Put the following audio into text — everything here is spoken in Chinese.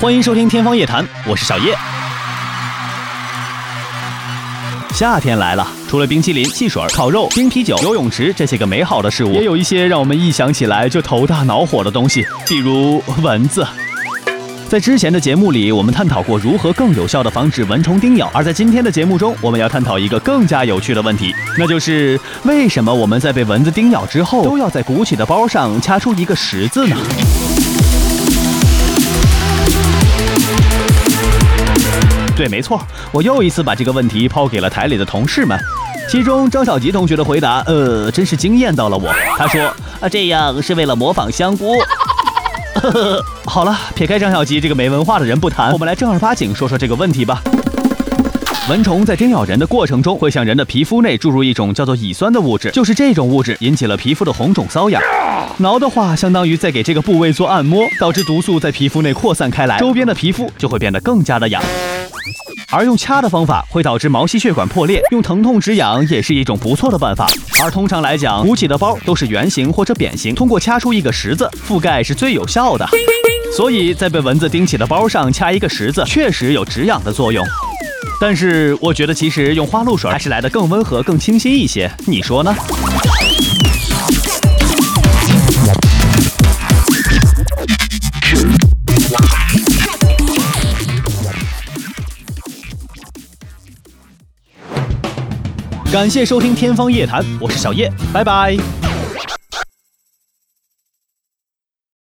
欢迎收听天方夜谭我是小叶。夏天来了除了冰淇淋汽水烤肉冰啤酒游泳池这些个美好的事物也有一些让我们一想起来就头大恼火的东西比如蚊子。在之前的节目里，我们探讨过如何更有效地防止蚊虫叮咬，而在今天的节目中，我们要探讨一个更加有趣的问题，那就是为什么我们在被蚊子叮咬之后，都要在鼓起的包上掐出一个十字呢？对，没错，我又一次把这个问题抛给了台里的同事们。其中张小吉同学的回答，呃，真是惊艳到了我。他说，啊，这样是为了模仿香菇。好了，撇开张小吉这个没文化的人不谈，我们来正儿八经说说这个问题吧。蚊虫在叮咬人的过程中，会向人的皮肤内注入一种叫做乙酸的物质，就是这种物质引起了皮肤的红肿瘙痒。挠的话，相当于在给这个部位做按摩，导致毒素在皮肤内扩散开来，周边的皮肤就会变得更加的痒。而用掐的方法会导致毛细血管破裂，用疼痛止痒也是一种不错的办法。而通常来讲，鼓起的包都是圆形或者扁形，通过掐出一个十字覆盖是最有效的。所以在被蚊子叮起的包上掐一个十字，确实有止痒的作用。但是我觉得其实用花露水还是来的更温和、更清新一些，你说呢？感谢收听《天方夜谭》，我是小叶，拜拜。